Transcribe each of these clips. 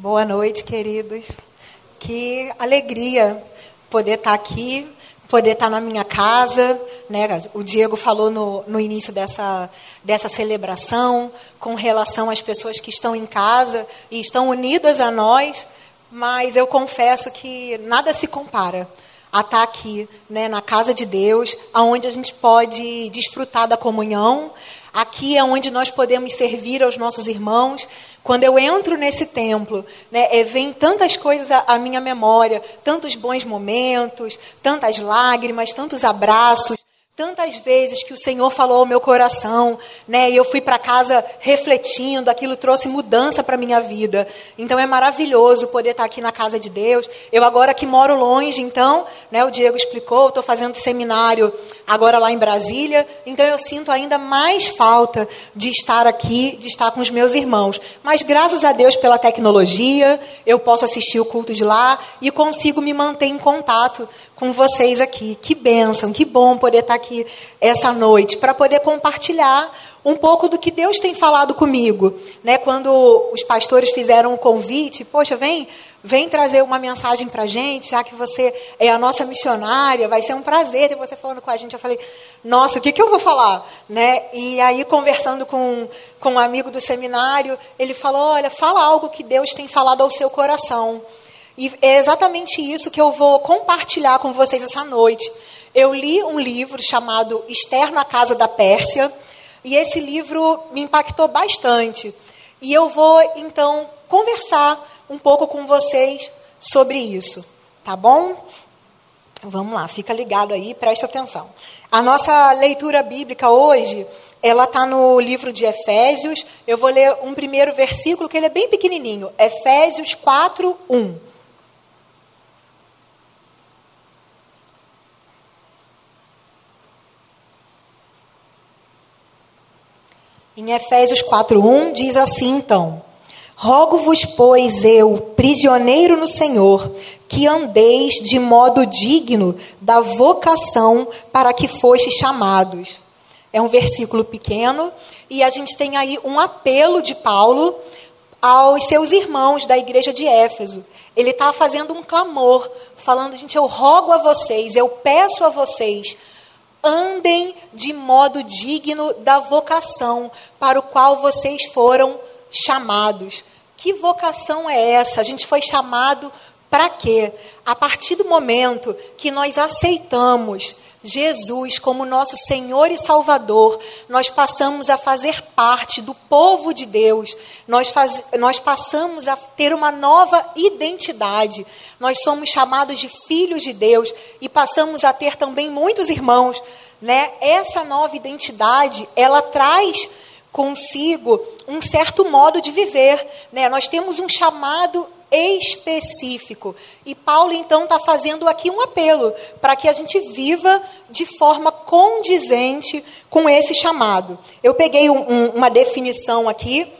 Boa noite, queridos. Que alegria poder estar aqui, poder estar na minha casa. Né? O Diego falou no, no início dessa, dessa celebração com relação às pessoas que estão em casa e estão unidas a nós, mas eu confesso que nada se compara a estar aqui, né, na casa de Deus, aonde a gente pode desfrutar da comunhão. Aqui é onde nós podemos servir aos nossos irmãos, quando eu entro nesse templo, né, é, vem tantas coisas à, à minha memória, tantos bons momentos, tantas lágrimas, tantos abraços, tantas vezes que o Senhor falou ao meu coração, né? E eu fui para casa refletindo, aquilo trouxe mudança para minha vida. Então é maravilhoso poder estar aqui na casa de Deus. Eu agora que moro longe, então, né, o Diego explicou, estou fazendo seminário agora lá em Brasília, então eu sinto ainda mais falta de estar aqui, de estar com os meus irmãos. Mas graças a Deus pela tecnologia, eu posso assistir o culto de lá e consigo me manter em contato com vocês aqui. Que bênção, que bom poder estar aqui essa noite para poder compartilhar um pouco do que Deus tem falado comigo, né? Quando os pastores fizeram o convite, poxa, vem, vem trazer uma mensagem para a gente, já que você é a nossa missionária, vai ser um prazer ter você falando com a gente. Eu falei, nossa, o que, que eu vou falar, né? E aí conversando com com um amigo do seminário, ele falou, olha, fala algo que Deus tem falado ao seu coração. E é exatamente isso que eu vou compartilhar com vocês essa noite. Eu li um livro chamado Esther na Casa da Pérsia, e esse livro me impactou bastante. E eu vou, então, conversar um pouco com vocês sobre isso, tá bom? Vamos lá, fica ligado aí, preste atenção. A nossa leitura bíblica hoje, ela está no livro de Efésios. Eu vou ler um primeiro versículo, que ele é bem pequenininho. Efésios 4, 1. Em Efésios 4:1 diz assim então: Rogo-vos, pois, eu, prisioneiro no Senhor, que andeis de modo digno da vocação para que fostes chamados. É um versículo pequeno e a gente tem aí um apelo de Paulo aos seus irmãos da igreja de Éfeso. Ele está fazendo um clamor, falando, gente, eu rogo a vocês, eu peço a vocês, andem de modo digno da vocação para o qual vocês foram chamados. Que vocação é essa? A gente foi chamado para quê? A partir do momento que nós aceitamos Jesus como nosso Senhor e Salvador, nós passamos a fazer parte do povo de Deus, nós, faz, nós passamos a ter uma nova identidade, nós somos chamados de filhos de Deus e passamos a ter também muitos irmãos. Né? Essa nova identidade, ela traz consigo um certo modo de viver. Né? Nós temos um chamado específico. E Paulo, então, está fazendo aqui um apelo para que a gente viva de forma condizente com esse chamado. Eu peguei um, um, uma definição aqui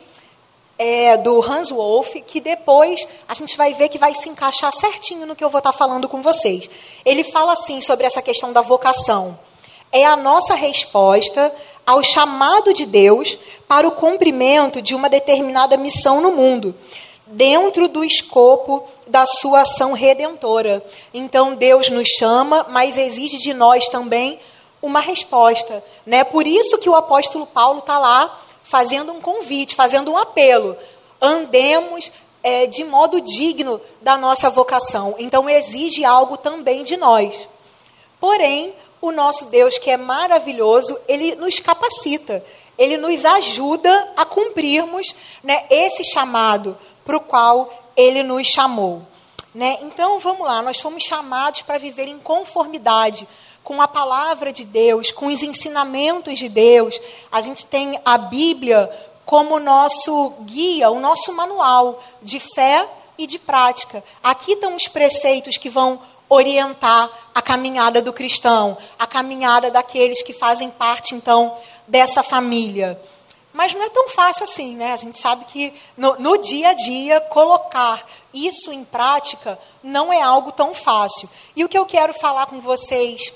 é, do Hans Wolff, que depois a gente vai ver que vai se encaixar certinho no que eu vou estar tá falando com vocês. Ele fala assim sobre essa questão da vocação. É a nossa resposta ao chamado de Deus para o cumprimento de uma determinada missão no mundo dentro do escopo da sua ação redentora. Então Deus nos chama, mas exige de nós também uma resposta. Né? Por isso que o apóstolo Paulo está lá fazendo um convite, fazendo um apelo. Andemos é, de modo digno da nossa vocação. Então exige algo também de nós. Porém, o nosso Deus, que é maravilhoso, ele nos capacita, ele nos ajuda a cumprirmos né, esse chamado para o qual ele nos chamou. Né? Então, vamos lá, nós fomos chamados para viver em conformidade com a palavra de Deus, com os ensinamentos de Deus. A gente tem a Bíblia como nosso guia, o nosso manual de fé e de prática. Aqui estão os preceitos que vão orientar a caminhada do cristão, a caminhada daqueles que fazem parte, então, dessa família. Mas não é tão fácil assim, né? A gente sabe que no, no dia a dia colocar isso em prática não é algo tão fácil. E o que eu quero falar com vocês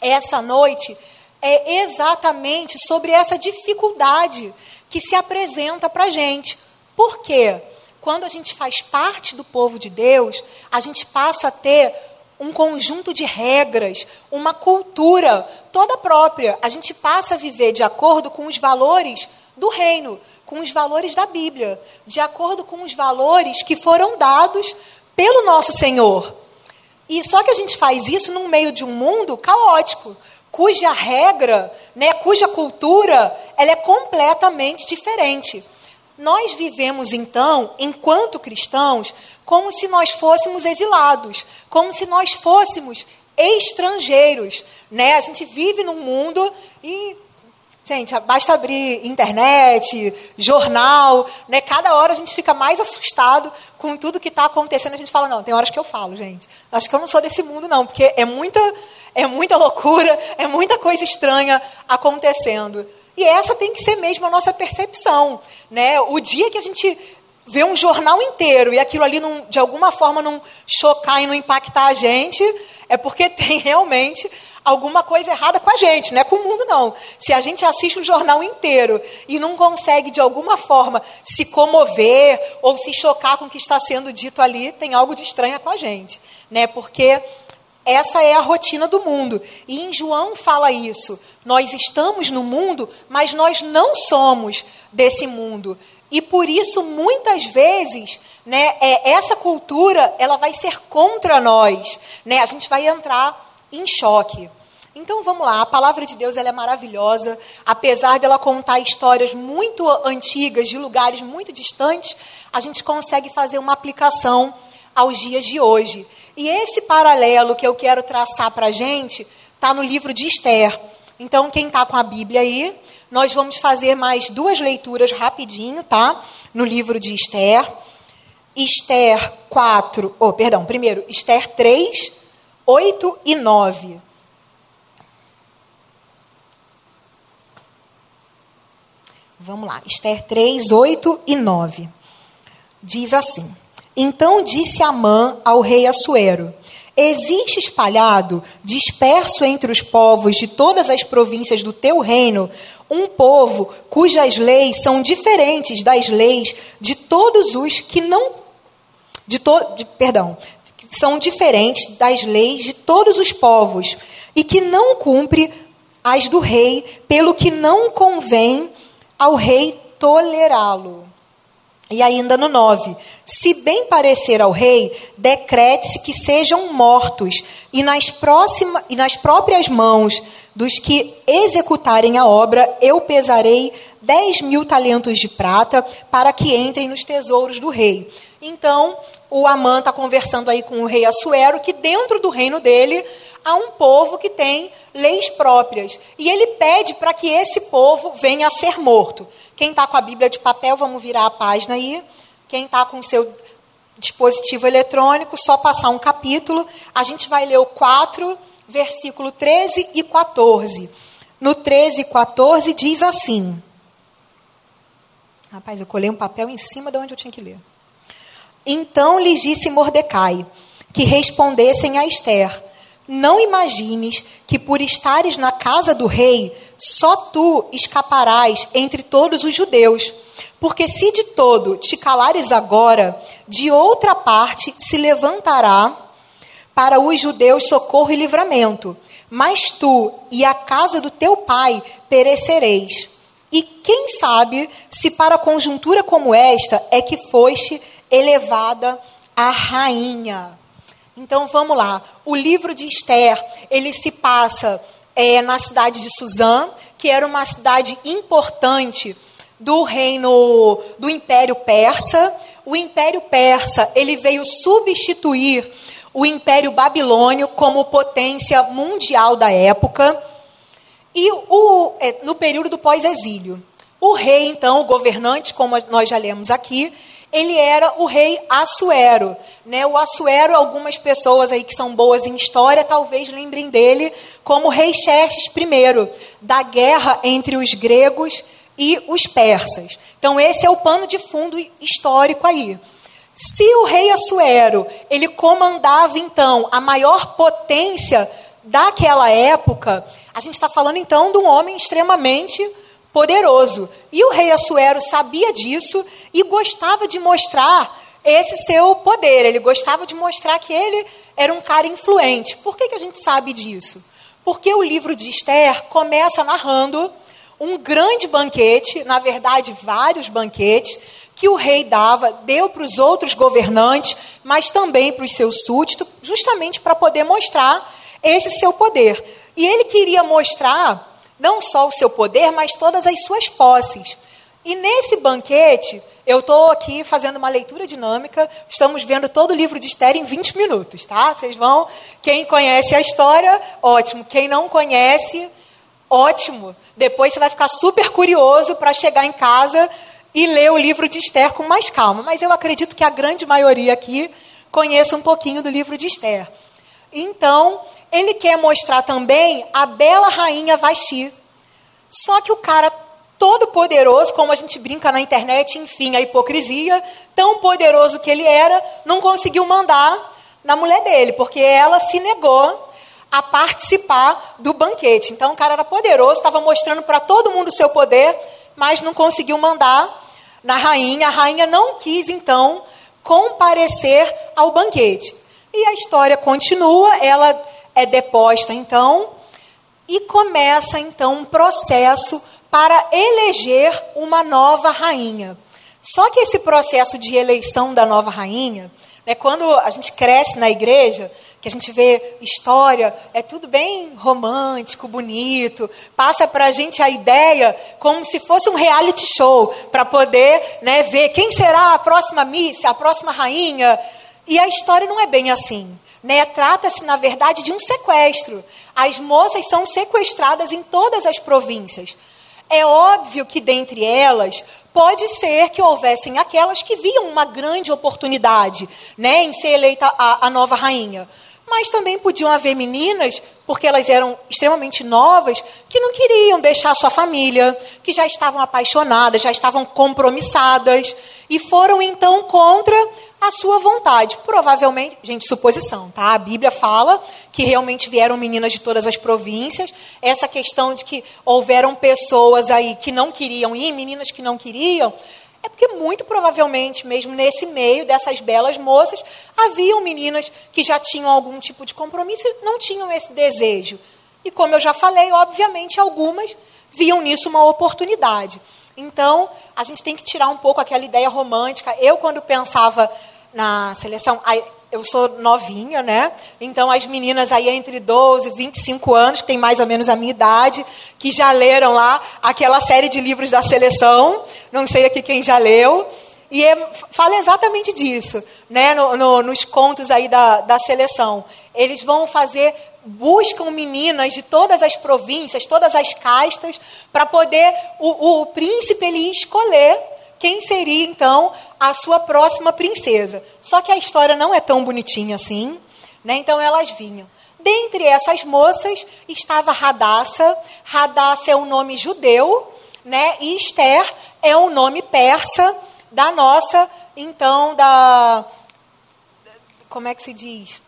essa noite é exatamente sobre essa dificuldade que se apresenta para a gente. Por quê? quando a gente faz parte do povo de Deus, a gente passa a ter um conjunto de regras, uma cultura toda própria. A gente passa a viver de acordo com os valores do reino, com os valores da Bíblia, de acordo com os valores que foram dados pelo nosso Senhor. E só que a gente faz isso no meio de um mundo caótico, cuja regra, né, cuja cultura, ela é completamente diferente. Nós vivemos então, enquanto cristãos, como se nós fôssemos exilados, como se nós fôssemos estrangeiros, né? A gente vive num mundo e gente, basta abrir internet, jornal, né? Cada hora a gente fica mais assustado com tudo que está acontecendo. A gente fala não, tem horas que eu falo, gente. Acho que eu não sou desse mundo não, porque é muita é muita loucura, é muita coisa estranha acontecendo. E essa tem que ser mesmo a nossa percepção. Né? O dia que a gente vê um jornal inteiro e aquilo ali, não, de alguma forma, não chocar e não impactar a gente, é porque tem realmente alguma coisa errada com a gente, não é com o mundo, não. Se a gente assiste um jornal inteiro e não consegue, de alguma forma, se comover ou se chocar com o que está sendo dito ali, tem algo de estranho com a gente. Né? Porque essa é a rotina do mundo. E em João fala isso. Nós estamos no mundo, mas nós não somos desse mundo. E por isso, muitas vezes, né, é, essa cultura ela vai ser contra nós. Né? A gente vai entrar em choque. Então vamos lá, a palavra de Deus ela é maravilhosa, apesar dela contar histórias muito antigas, de lugares muito distantes, a gente consegue fazer uma aplicação aos dias de hoje. E esse paralelo que eu quero traçar para a gente está no livro de Esther. Então, quem está com a Bíblia aí, nós vamos fazer mais duas leituras rapidinho, tá? No livro de Esther. Esther 4, oh, perdão, primeiro, Esther 3, 8 e 9. Vamos lá, Esther 3, 8 e 9. Diz assim: então disse Amã ao rei Assuero: Existe espalhado, disperso entre os povos de todas as províncias do teu reino, um povo cujas leis são diferentes das leis de todos os que não de to, de, perdão, são diferentes das leis de todos os povos e que não cumpre as do rei, pelo que não convém ao rei tolerá-lo. E ainda no 9: Se bem parecer ao rei, decrete-se que sejam mortos, e nas, próxima, e nas próprias mãos dos que executarem a obra, eu pesarei dez mil talentos de prata para que entrem nos tesouros do rei. Então, o Amã está conversando aí com o rei Assuero, que dentro do reino dele há um povo que tem leis próprias. E ele pede para que esse povo venha a ser morto. Quem está com a Bíblia de papel, vamos virar a página aí. Quem está com o seu dispositivo eletrônico, só passar um capítulo. A gente vai ler o 4, versículo 13 e 14. No 13 e 14 diz assim. Rapaz, eu colei um papel em cima de onde eu tinha que ler. Então lhes disse Mordecai que respondessem a Esther: Não imagines que por estares na casa do rei só tu escaparás entre todos os judeus. Porque se de todo te calares agora, de outra parte se levantará para os judeus socorro e livramento. Mas tu e a casa do teu pai perecereis. E quem sabe se para conjuntura como esta é que foste elevada a rainha. Então vamos lá. O livro de Esther, ele se passa é, na cidade de Suzã, que era uma cidade importante do reino do Império Persa. O Império Persa ele veio substituir o Império Babilônio como potência mundial da época. E o, é, no período do pós-exílio. O rei, então, o governante, como nós já lemos aqui, ele era o rei Assuero. Né? O Assuero, algumas pessoas aí que são boas em história, talvez lembrem dele como rei Xerxes I, da guerra entre os gregos e os persas. Então esse é o pano de fundo histórico aí. Se o rei Assuero, ele comandava então a maior potência daquela época, a gente está falando então de um homem extremamente poderoso. E o rei Assuero sabia disso e gostava de mostrar esse seu poder. Ele gostava de mostrar que ele era um cara influente. Por que, que a gente sabe disso? Porque o livro de Esther começa narrando um grande banquete, na verdade, vários banquetes, que o rei dava, deu para os outros governantes, mas também para os seus súditos, justamente para poder mostrar esse seu poder. E ele queria mostrar não só o seu poder, mas todas as suas posses. E nesse banquete, eu estou aqui fazendo uma leitura dinâmica, estamos vendo todo o livro de Esther em 20 minutos, tá? Vocês vão, quem conhece a história, ótimo. Quem não conhece, ótimo. Depois você vai ficar super curioso para chegar em casa e ler o livro de Esther com mais calma. Mas eu acredito que a grande maioria aqui conheça um pouquinho do livro de Esther. Então, ele quer mostrar também a bela rainha Vasti. Só que o cara todo poderoso, como a gente brinca na internet, enfim, a hipocrisia, tão poderoso que ele era, não conseguiu mandar na mulher dele, porque ela se negou a participar do banquete. Então o cara era poderoso, estava mostrando para todo mundo o seu poder, mas não conseguiu mandar na rainha. A rainha não quis, então, comparecer ao banquete. E a história continua, ela é deposta, então, e começa, então, um processo para eleger uma nova rainha. Só que esse processo de eleição da nova rainha, né, quando a gente cresce na igreja, que a gente vê história, é tudo bem romântico, bonito, passa para a gente a ideia como se fosse um reality show, para poder né, ver quem será a próxima Miss, a próxima rainha. E a história não é bem assim. Né? Trata-se, na verdade, de um sequestro. As moças são sequestradas em todas as províncias. É óbvio que dentre elas pode ser que houvessem aquelas que viam uma grande oportunidade né, em ser eleita a, a nova rainha. Mas também podiam haver meninas, porque elas eram extremamente novas, que não queriam deixar sua família, que já estavam apaixonadas, já estavam compromissadas, e foram então contra a sua vontade. Provavelmente, gente, suposição, tá? A Bíblia fala que realmente vieram meninas de todas as províncias. Essa questão de que houveram pessoas aí que não queriam ir, meninas que não queriam, é porque muito provavelmente, mesmo nesse meio dessas belas moças, haviam meninas que já tinham algum tipo de compromisso e não tinham esse desejo. E como eu já falei, obviamente algumas viam nisso uma oportunidade. Então, a gente tem que tirar um pouco aquela ideia romântica. Eu, quando pensava na seleção, eu sou novinha, né? Então, as meninas aí entre 12 e 25 anos, que tem mais ou menos a minha idade, que já leram lá aquela série de livros da seleção, não sei aqui quem já leu, e é, fala exatamente disso, né? No, no, nos contos aí da, da seleção. Eles vão fazer buscam meninas de todas as províncias, todas as castas, para poder o, o príncipe ele escolher quem seria então a sua próxima princesa. Só que a história não é tão bonitinha assim, né? Então elas vinham. Dentre essas moças estava Radassa. Radassa é um nome judeu, né? E Esther é um nome persa da nossa, então da como é que se diz?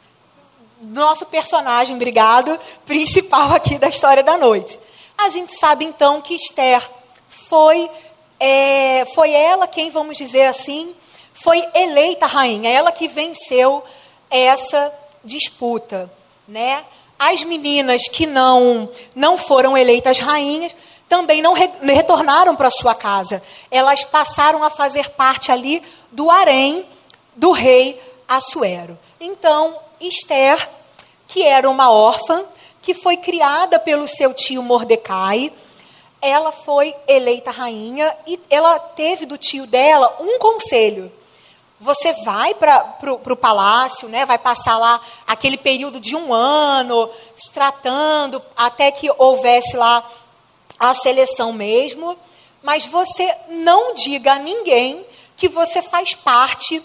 Nosso personagem, obrigado, principal aqui da história da noite. A gente sabe então que Esther foi, é, foi ela quem, vamos dizer assim, foi eleita rainha, ela que venceu essa disputa, né? As meninas que não não foram eleitas rainhas também não re, retornaram para sua casa. Elas passaram a fazer parte ali do harém do rei Assuero. Então, Esther, que era uma órfã, que foi criada pelo seu tio Mordecai, ela foi eleita rainha e ela teve do tio dela um conselho. Você vai para o palácio, né, vai passar lá aquele período de um ano, se tratando, até que houvesse lá a seleção mesmo, mas você não diga a ninguém que você faz parte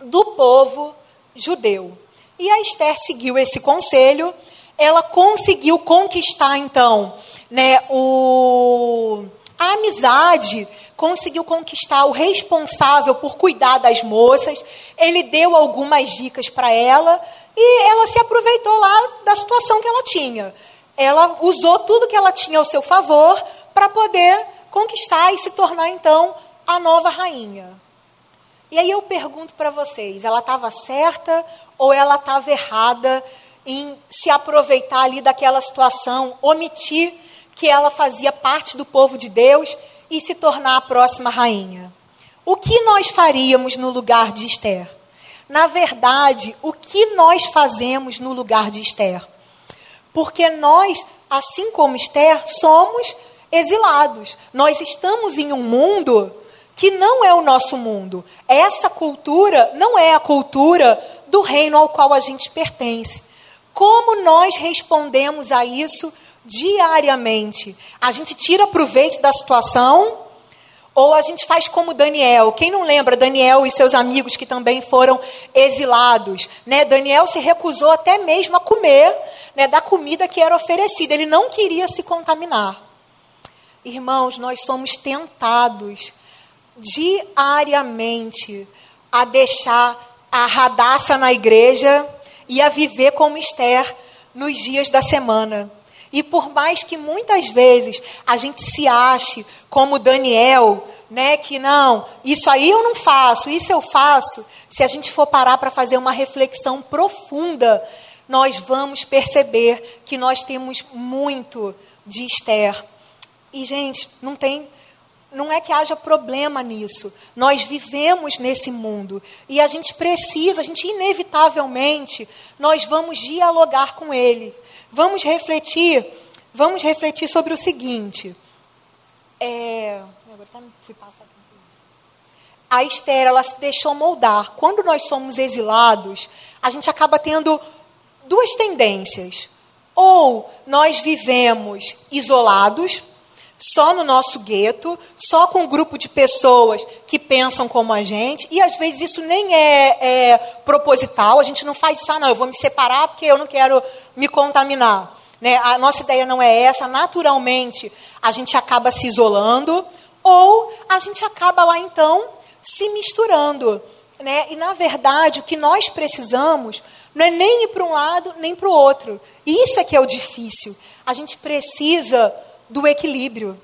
do povo judeu. E a Esther seguiu esse conselho, ela conseguiu conquistar, então, né, o, a amizade, conseguiu conquistar o responsável por cuidar das moças, ele deu algumas dicas para ela e ela se aproveitou lá da situação que ela tinha. Ela usou tudo que ela tinha ao seu favor para poder conquistar e se tornar, então, a nova rainha. E aí eu pergunto para vocês, ela estava certa ou ela estava errada em se aproveitar ali daquela situação, omitir que ela fazia parte do povo de Deus e se tornar a próxima rainha? O que nós faríamos no lugar de Esther? Na verdade, o que nós fazemos no lugar de Esther? Porque nós, assim como Esther, somos exilados. Nós estamos em um mundo que não é o nosso mundo. Essa cultura não é a cultura do reino ao qual a gente pertence. Como nós respondemos a isso diariamente? A gente tira proveito da situação ou a gente faz como Daniel. Quem não lembra Daniel e seus amigos que também foram exilados? Né? Daniel se recusou até mesmo a comer né, da comida que era oferecida. Ele não queria se contaminar. Irmãos, nós somos tentados diariamente a deixar a radaça na igreja e a viver como Esther nos dias da semana. E por mais que muitas vezes a gente se ache como Daniel, né, que não, isso aí eu não faço, isso eu faço, se a gente for parar para fazer uma reflexão profunda, nós vamos perceber que nós temos muito de Esther. E gente, não tem não é que haja problema nisso. Nós vivemos nesse mundo e a gente precisa, a gente inevitavelmente, nós vamos dialogar com ele. Vamos refletir, vamos refletir sobre o seguinte. É, a Esther, ela se deixou moldar. Quando nós somos exilados, a gente acaba tendo duas tendências. Ou nós vivemos isolados, só no nosso gueto, só com um grupo de pessoas que pensam como a gente, e às vezes isso nem é, é proposital, a gente não faz isso, ah, não, eu vou me separar porque eu não quero me contaminar. Né? A nossa ideia não é essa, naturalmente a gente acaba se isolando, ou a gente acaba lá então se misturando. Né? E na verdade o que nós precisamos não é nem ir para um lado nem para o outro. E isso é que é o difícil. A gente precisa do equilíbrio.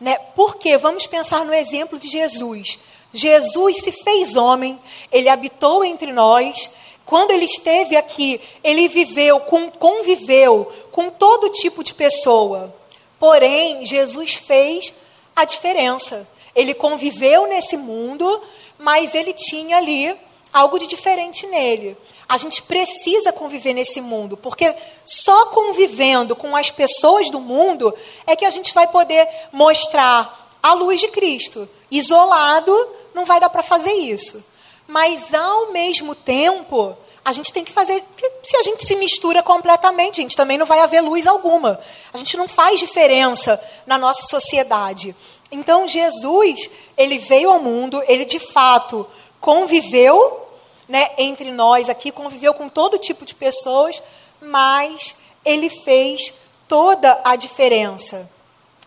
Né? Porque vamos pensar no exemplo de Jesus. Jesus se fez homem, ele habitou entre nós. Quando ele esteve aqui, ele viveu, conviveu com todo tipo de pessoa. Porém, Jesus fez a diferença. Ele conviveu nesse mundo, mas ele tinha ali algo de diferente nele. A gente precisa conviver nesse mundo, porque só convivendo com as pessoas do mundo é que a gente vai poder mostrar a luz de Cristo. Isolado, não vai dar para fazer isso. Mas, ao mesmo tempo, a gente tem que fazer. Se a gente se mistura completamente, a gente também não vai haver luz alguma. A gente não faz diferença na nossa sociedade. Então, Jesus, ele veio ao mundo, ele de fato conviveu né, entre nós aqui, conviveu com todo tipo de pessoas, mas ele fez toda a diferença.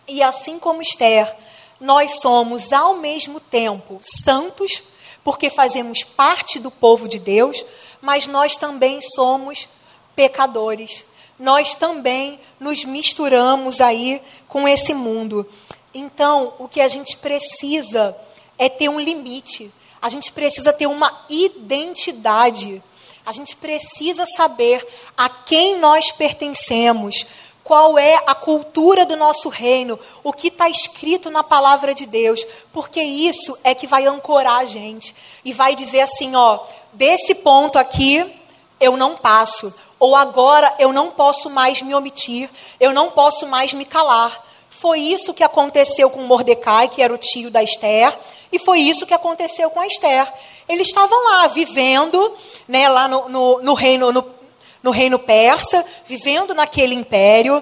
E assim como Esther, nós somos ao mesmo tempo santos, porque fazemos parte do povo de Deus, mas nós também somos pecadores. Nós também nos misturamos aí com esse mundo. Então, o que a gente precisa é ter um limite a gente precisa ter uma identidade. A gente precisa saber a quem nós pertencemos, qual é a cultura do nosso reino, o que está escrito na palavra de Deus, porque isso é que vai ancorar a gente e vai dizer assim: ó, desse ponto aqui eu não passo, ou agora eu não posso mais me omitir, eu não posso mais me calar. Foi isso que aconteceu com Mordecai, que era o tio da Esther, e foi isso que aconteceu com Esther. Eles estavam lá, vivendo, né, lá no, no, no reino, no, no reino persa, vivendo naquele império.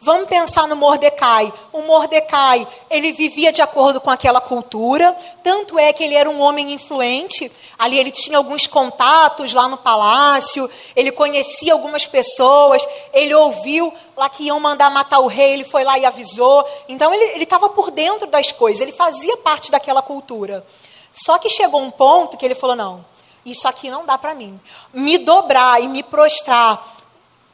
Vamos pensar no Mordecai. O Mordecai, ele vivia de acordo com aquela cultura, tanto é que ele era um homem influente. Ali ele tinha alguns contatos lá no palácio, ele conhecia algumas pessoas, ele ouviu lá que iam mandar matar o rei, ele foi lá e avisou. Então ele estava por dentro das coisas, ele fazia parte daquela cultura. Só que chegou um ponto que ele falou: não, isso aqui não dá para mim. Me dobrar e me prostrar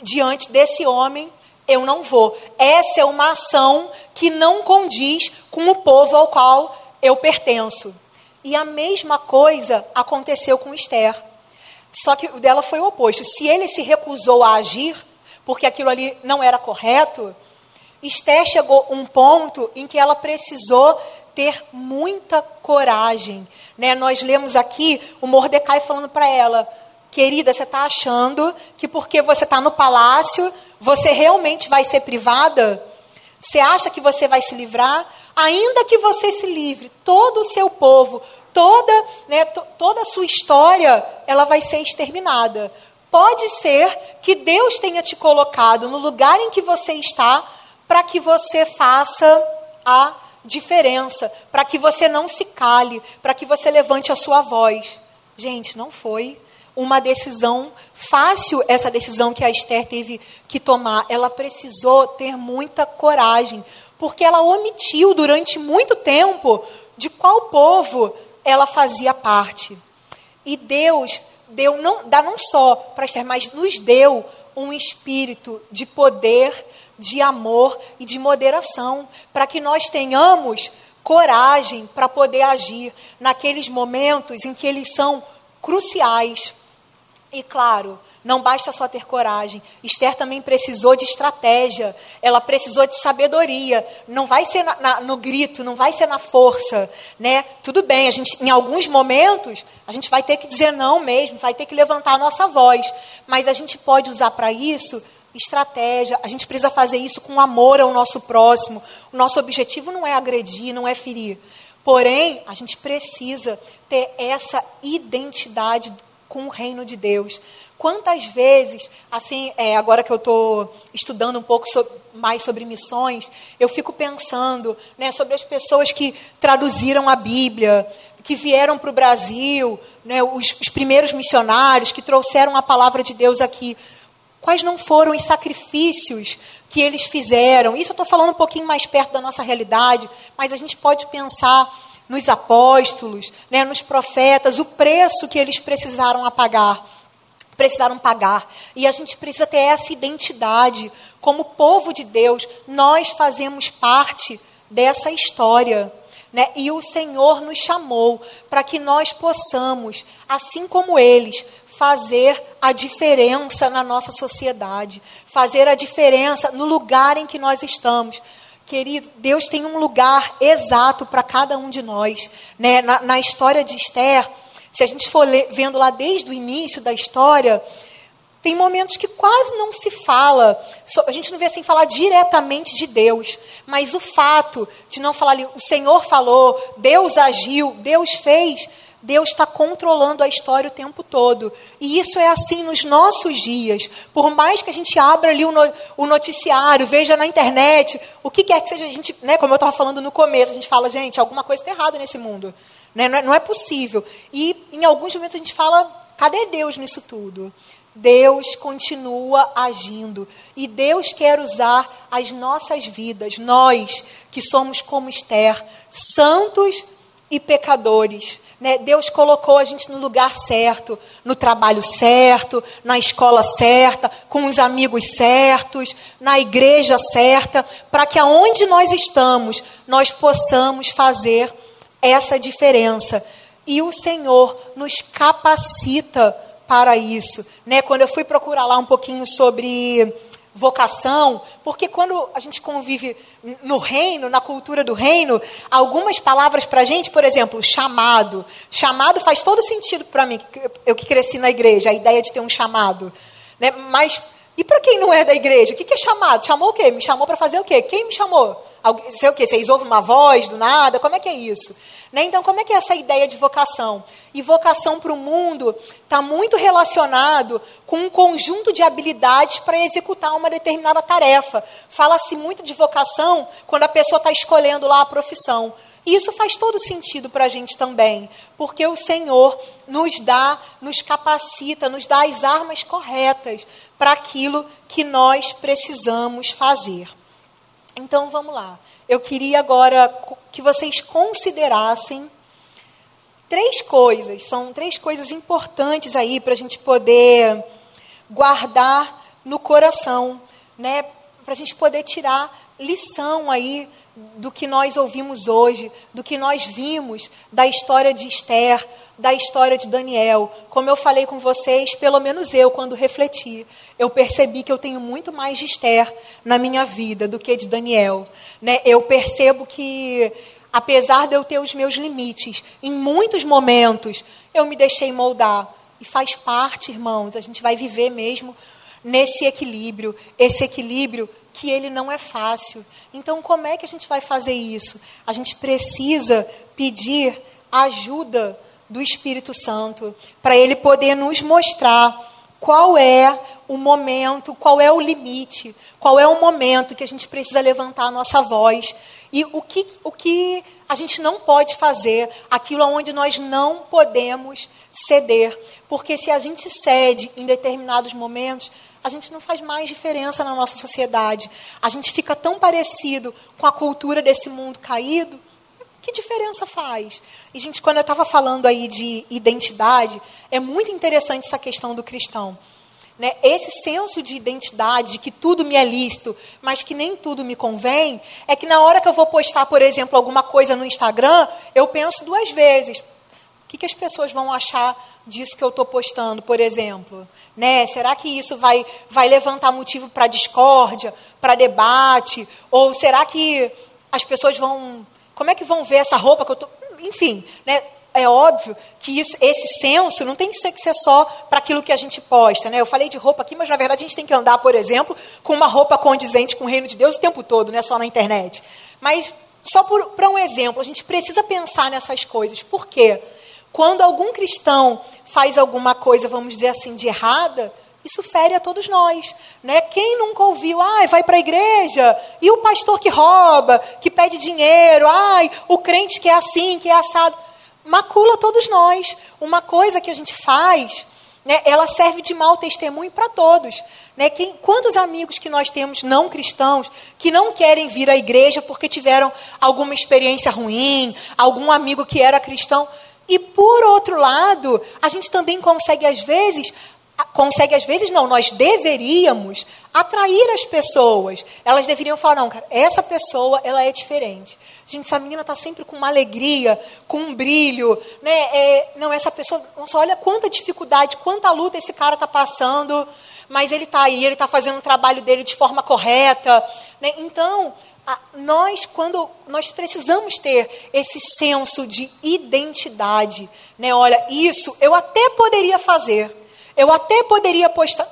diante desse homem eu não vou. Essa é uma ação que não condiz com o povo ao qual eu pertenço. E a mesma coisa aconteceu com Esther. Só que o dela foi o oposto. Se ele se recusou a agir, porque aquilo ali não era correto, Esther chegou um ponto em que ela precisou ter muita coragem. Né? Nós lemos aqui o Mordecai falando para ela: querida, você está achando que porque você está no palácio, você realmente vai ser privada? Você acha que você vai se livrar? Ainda que você se livre, todo o seu povo, toda, né, toda a sua história, ela vai ser exterminada. Pode ser que Deus tenha te colocado no lugar em que você está para que você faça a diferença, para que você não se cale, para que você levante a sua voz. Gente, não foi uma decisão fácil essa decisão que a Esther teve que tomar. Ela precisou ter muita coragem, porque ela omitiu durante muito tempo de qual povo ela fazia parte. E Deus deu não dá não só para Esther, mas nos deu um espírito de poder, de amor e de moderação, para que nós tenhamos coragem para poder agir naqueles momentos em que eles são cruciais. E claro, não basta só ter coragem. Esther também precisou de estratégia. Ela precisou de sabedoria. Não vai ser na, na, no grito, não vai ser na força, né? Tudo bem. A gente, em alguns momentos, a gente vai ter que dizer não mesmo, vai ter que levantar a nossa voz. Mas a gente pode usar para isso estratégia. A gente precisa fazer isso com amor ao nosso próximo. O nosso objetivo não é agredir, não é ferir. Porém, a gente precisa ter essa identidade com o reino de Deus. Quantas vezes, assim, é, agora que eu estou estudando um pouco so, mais sobre missões, eu fico pensando né, sobre as pessoas que traduziram a Bíblia, que vieram para o Brasil, né, os, os primeiros missionários que trouxeram a palavra de Deus aqui. Quais não foram os sacrifícios que eles fizeram? Isso eu estou falando um pouquinho mais perto da nossa realidade, mas a gente pode pensar nos apóstolos, né, nos profetas, o preço que eles precisaram apagar precisaram pagar. E a gente precisa ter essa identidade. Como povo de Deus, nós fazemos parte dessa história. Né? E o Senhor nos chamou para que nós possamos, assim como eles, fazer a diferença na nossa sociedade, fazer a diferença no lugar em que nós estamos. Querido, Deus tem um lugar exato para cada um de nós. Né? Na, na história de Esther, se a gente for vendo lá desde o início da história, tem momentos que quase não se fala, a gente não vê assim falar diretamente de Deus, mas o fato de não falar ali, o Senhor falou, Deus agiu, Deus fez, Deus está controlando a história o tempo todo. E isso é assim nos nossos dias. Por mais que a gente abra ali o noticiário, veja na internet, o que quer que seja, a gente, né, como eu estava falando no começo, a gente fala, gente, alguma coisa está errada nesse mundo. Né? Não, é, não é possível. E em alguns momentos a gente fala: cadê Deus nisso tudo? Deus continua agindo. E Deus quer usar as nossas vidas, nós que somos como Esther, santos e pecadores. Né? Deus colocou a gente no lugar certo, no trabalho certo, na escola certa, com os amigos certos, na igreja certa, para que aonde nós estamos, nós possamos fazer essa diferença. E o Senhor nos capacita para isso. Né? Quando eu fui procurar lá um pouquinho sobre vocação, porque quando a gente convive no reino, na cultura do reino, algumas palavras para a gente, por exemplo, chamado. Chamado faz todo sentido para mim, eu que cresci na igreja, a ideia de ter um chamado. Né? Mas, e para quem não é da igreja? O que é chamado? Chamou o quê? Me chamou para fazer o quê? Quem me chamou? Sei o quê? Vocês ouvem uma voz do nada? Como é que é isso? Né? Então, como é que é essa ideia de vocação? E vocação para o mundo está muito relacionado com um conjunto de habilidades para executar uma determinada tarefa. Fala-se muito de vocação quando a pessoa está escolhendo lá a profissão. E isso faz todo sentido para a gente também, porque o Senhor nos dá, nos capacita, nos dá as armas corretas para aquilo que nós precisamos fazer. Então vamos lá. Eu queria agora que vocês considerassem três coisas, são três coisas importantes aí para a gente poder guardar no coração, né? Para a gente poder tirar lição aí do que nós ouvimos hoje, do que nós vimos da história de Esther, da história de Daniel. Como eu falei com vocês, pelo menos eu, quando refleti, eu percebi que eu tenho muito mais de Esther na minha vida do que de Daniel. Né? Eu percebo que, apesar de eu ter os meus limites, em muitos momentos eu me deixei moldar. E faz parte, irmãos, a gente vai viver mesmo nesse equilíbrio. Esse equilíbrio que ele não é fácil. Então, como é que a gente vai fazer isso? A gente precisa pedir ajuda do Espírito Santo, para ele poder nos mostrar qual é o momento, qual é o limite, qual é o momento que a gente precisa levantar a nossa voz e o que, o que a gente não pode fazer, aquilo onde nós não podemos ceder. Porque se a gente cede em determinados momentos, a gente não faz mais diferença na nossa sociedade. A gente fica tão parecido com a cultura desse mundo caído que diferença faz? E, gente, quando eu estava falando aí de identidade, é muito interessante essa questão do cristão. Né? Esse senso de identidade, de que tudo me é lícito, mas que nem tudo me convém, é que na hora que eu vou postar, por exemplo, alguma coisa no Instagram, eu penso duas vezes. O que, que as pessoas vão achar disso que eu estou postando, por exemplo? Né? Será que isso vai, vai levantar motivo para discórdia, para debate? Ou será que as pessoas vão como é que vão ver essa roupa que eu estou. Enfim, né? É óbvio que isso, esse senso não tem que ser só para aquilo que a gente posta. Né? Eu falei de roupa aqui, mas na verdade a gente tem que andar, por exemplo, com uma roupa condizente com o reino de Deus o tempo todo, não é só na internet. Mas, só para um exemplo, a gente precisa pensar nessas coisas. Por quê? Quando algum cristão faz alguma coisa, vamos dizer assim, de errada, isso fere a todos nós. Né? Quem nunca ouviu, ai, vai para a igreja, e o pastor que rouba, que pede dinheiro, ai, o crente que é assim, que é assado. Macula todos nós. Uma coisa que a gente faz, né, ela serve de mau testemunho para todos. Né? Quem, quantos amigos que nós temos não cristãos que não querem vir à igreja porque tiveram alguma experiência ruim, algum amigo que era cristão? E por outro lado, a gente também consegue, às vezes, consegue às vezes não, nós deveríamos atrair as pessoas. Elas deveriam falar não, cara, essa pessoa ela é diferente. Gente, essa menina está sempre com uma alegria, com um brilho, né? É, não, essa pessoa, nossa, olha quanta dificuldade, quanta luta esse cara está passando, mas ele está aí, ele está fazendo o trabalho dele de forma correta, né? Então, a, nós quando nós precisamos ter esse senso de identidade, né? Olha, isso eu até poderia fazer, eu até poderia postar,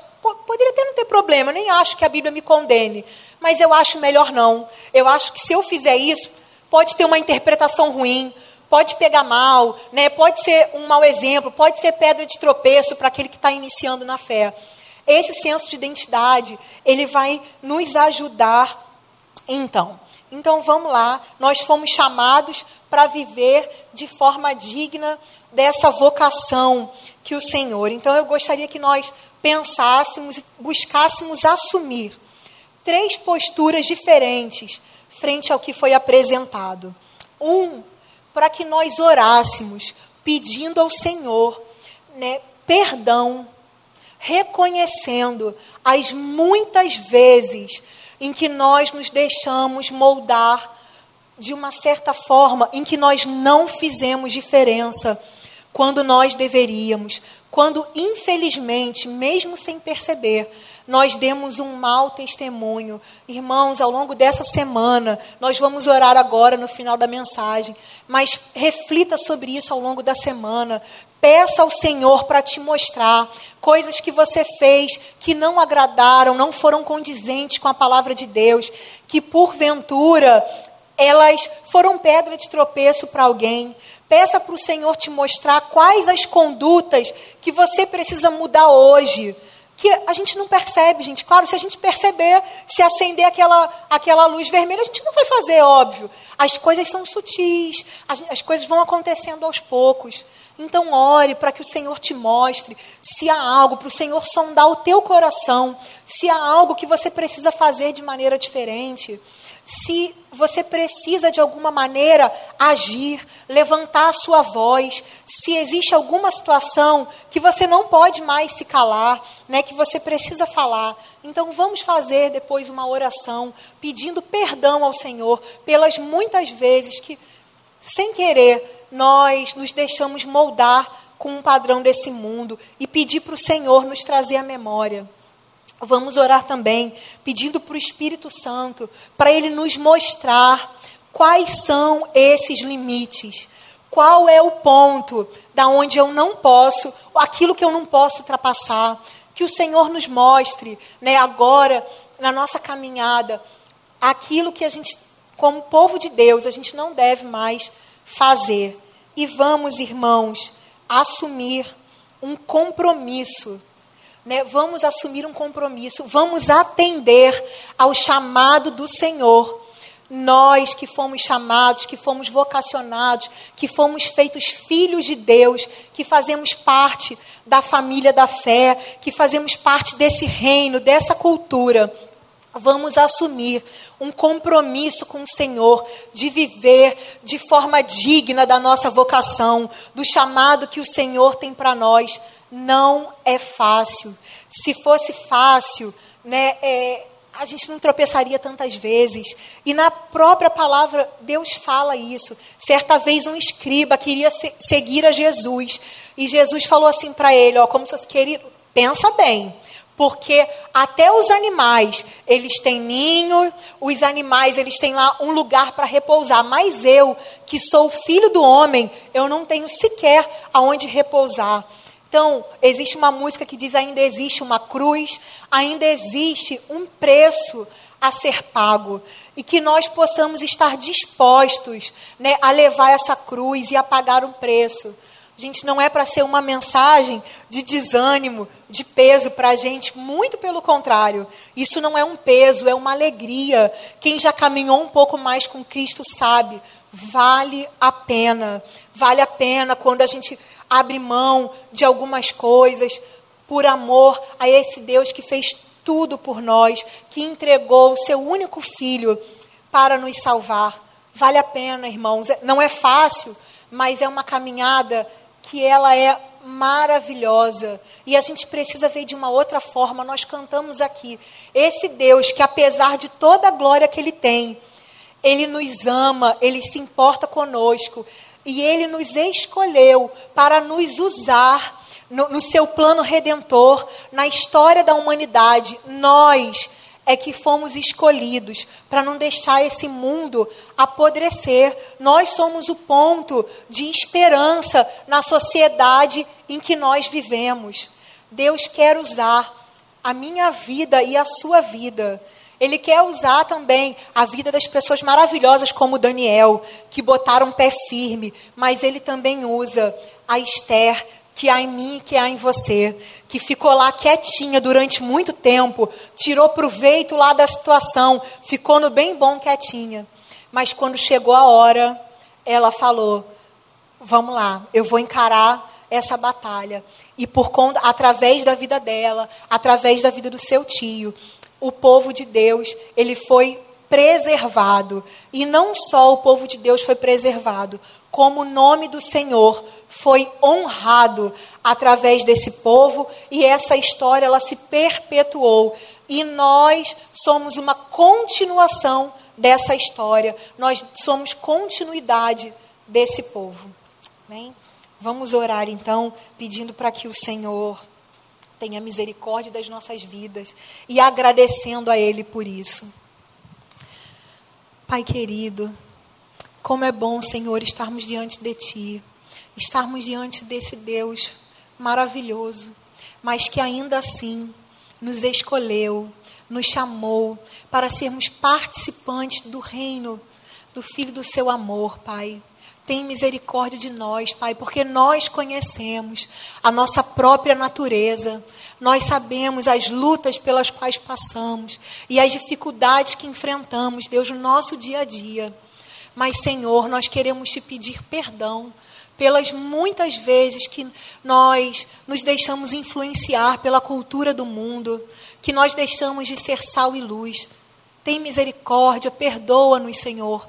poderia até não ter problema, nem acho que a Bíblia me condene, mas eu acho melhor não. Eu acho que se eu fizer isso, pode ter uma interpretação ruim, pode pegar mal, né? pode ser um mau exemplo, pode ser pedra de tropeço para aquele que está iniciando na fé. Esse senso de identidade, ele vai nos ajudar então. Então vamos lá, nós fomos chamados para viver de forma digna dessa vocação que o Senhor. Então eu gostaria que nós pensássemos e buscássemos assumir três posturas diferentes frente ao que foi apresentado. Um, para que nós orássemos pedindo ao Senhor né, perdão, reconhecendo as muitas vezes em que nós nos deixamos moldar de uma certa forma em que nós não fizemos diferença quando nós deveríamos, quando infelizmente, mesmo sem perceber, nós demos um mau testemunho. Irmãos, ao longo dessa semana, nós vamos orar agora no final da mensagem, mas reflita sobre isso ao longo da semana. Peça ao Senhor para te mostrar coisas que você fez que não agradaram, não foram condizentes com a palavra de Deus, que porventura elas foram pedra de tropeço para alguém. Peça para o Senhor te mostrar quais as condutas que você precisa mudar hoje. Que a gente não percebe, gente. Claro, se a gente perceber, se acender aquela, aquela luz vermelha, a gente não vai fazer, óbvio. As coisas são sutis, as, as coisas vão acontecendo aos poucos. Então, ore para que o Senhor te mostre se há algo, para o Senhor sondar o teu coração, se há algo que você precisa fazer de maneira diferente. Se você precisa de alguma maneira agir, levantar a sua voz, se existe alguma situação que você não pode mais se calar, né, que você precisa falar. Então vamos fazer depois uma oração pedindo perdão ao Senhor pelas muitas vezes que sem querer nós nos deixamos moldar com um padrão desse mundo e pedir para o Senhor nos trazer a memória. Vamos orar também, pedindo para o Espírito Santo, para ele nos mostrar quais são esses limites. Qual é o ponto da onde eu não posso, aquilo que eu não posso ultrapassar. Que o Senhor nos mostre, né, agora, na nossa caminhada, aquilo que a gente, como povo de Deus, a gente não deve mais fazer. E vamos, irmãos, assumir um compromisso né, vamos assumir um compromisso, vamos atender ao chamado do Senhor. Nós que fomos chamados, que fomos vocacionados, que fomos feitos filhos de Deus, que fazemos parte da família da fé, que fazemos parte desse reino, dessa cultura, vamos assumir um compromisso com o Senhor de viver de forma digna da nossa vocação, do chamado que o Senhor tem para nós não é fácil. Se fosse fácil, né, é, a gente não tropeçaria tantas vezes. E na própria palavra, Deus fala isso. Certa vez, um escriba queria se, seguir a Jesus. E Jesus falou assim para ele: ó, como se fosse, querido, pensa bem. Porque até os animais, eles têm ninho, os animais, eles têm lá um lugar para repousar. Mas eu, que sou filho do homem, eu não tenho sequer aonde repousar. Então, existe uma música que diz: ainda existe uma cruz, ainda existe um preço a ser pago. E que nós possamos estar dispostos né, a levar essa cruz e a pagar um preço. Gente, não é para ser uma mensagem de desânimo, de peso para a gente, muito pelo contrário. Isso não é um peso, é uma alegria. Quem já caminhou um pouco mais com Cristo sabe, vale a pena. Vale a pena quando a gente abre mão de algumas coisas por amor a esse Deus que fez tudo por nós, que entregou o seu único filho para nos salvar. Vale a pena, irmãos. Não é fácil, mas é uma caminhada que ela é maravilhosa. E a gente precisa ver de uma outra forma. Nós cantamos aqui. Esse Deus que, apesar de toda a glória que Ele tem, Ele nos ama, Ele se importa conosco. E ele nos escolheu para nos usar no, no, seu plano redentor, na história da humanidade. Nós é que fomos escolhidos para não deixar esse mundo apodrecer. Nós somos o ponto de esperança na sociedade em que nós vivemos. Deus quer usar a minha vida e a sua vida ele quer usar também a vida das pessoas maravilhosas como Daniel, que botaram pé firme, mas ele também usa a Esther, que há em mim e que há em você, que ficou lá quietinha durante muito tempo, tirou proveito lá da situação, ficou no bem bom quietinha. Mas quando chegou a hora, ela falou: "Vamos lá, eu vou encarar essa batalha". E por conta através da vida dela, através da vida do seu tio, o povo de Deus, ele foi preservado. E não só o povo de Deus foi preservado, como o nome do Senhor foi honrado através desse povo e essa história ela se perpetuou. E nós somos uma continuação dessa história. Nós somos continuidade desse povo. Amém? Vamos orar então, pedindo para que o Senhor tenha misericórdia das nossas vidas e agradecendo a Ele por isso. Pai querido, como é bom, Senhor, estarmos diante de Ti, estarmos diante desse Deus maravilhoso, mas que ainda assim nos escolheu, nos chamou para sermos participantes do reino do Filho do Seu amor, Pai. Tem misericórdia de nós, Pai, porque nós conhecemos a nossa própria natureza, nós sabemos as lutas pelas quais passamos e as dificuldades que enfrentamos, Deus, no nosso dia a dia. Mas, Senhor, nós queremos te pedir perdão pelas muitas vezes que nós nos deixamos influenciar pela cultura do mundo, que nós deixamos de ser sal e luz. Tem misericórdia, perdoa-nos, Senhor.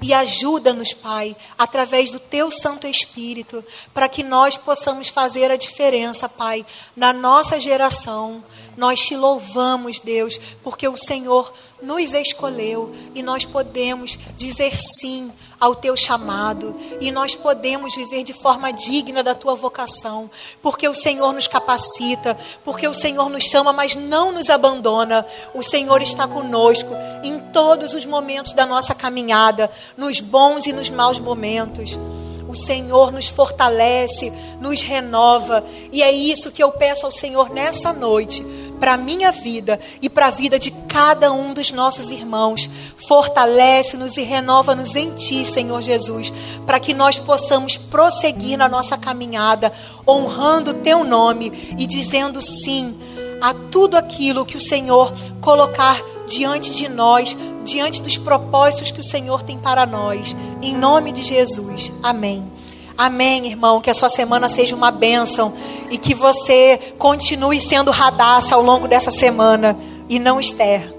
E ajuda-nos, Pai, através do Teu Santo Espírito, para que nós possamos fazer a diferença, Pai, na nossa geração. Nós te louvamos, Deus, porque o Senhor nos escolheu e nós podemos dizer sim ao teu chamado e nós podemos viver de forma digna da tua vocação, porque o Senhor nos capacita, porque o Senhor nos chama, mas não nos abandona. O Senhor está conosco em todos os momentos da nossa caminhada, nos bons e nos maus momentos. O Senhor nos fortalece, nos renova. E é isso que eu peço ao Senhor nessa noite, para a minha vida e para a vida de cada um dos nossos irmãos. Fortalece-nos e renova-nos em Ti, Senhor Jesus, para que nós possamos prosseguir na nossa caminhada, honrando Teu nome e dizendo sim a tudo aquilo que o Senhor colocar diante de nós, diante dos propósitos que o Senhor tem para nós. Em nome de Jesus. Amém. Amém, irmão. Que a sua semana seja uma bênção e que você continue sendo radaça ao longo dessa semana e não Esther.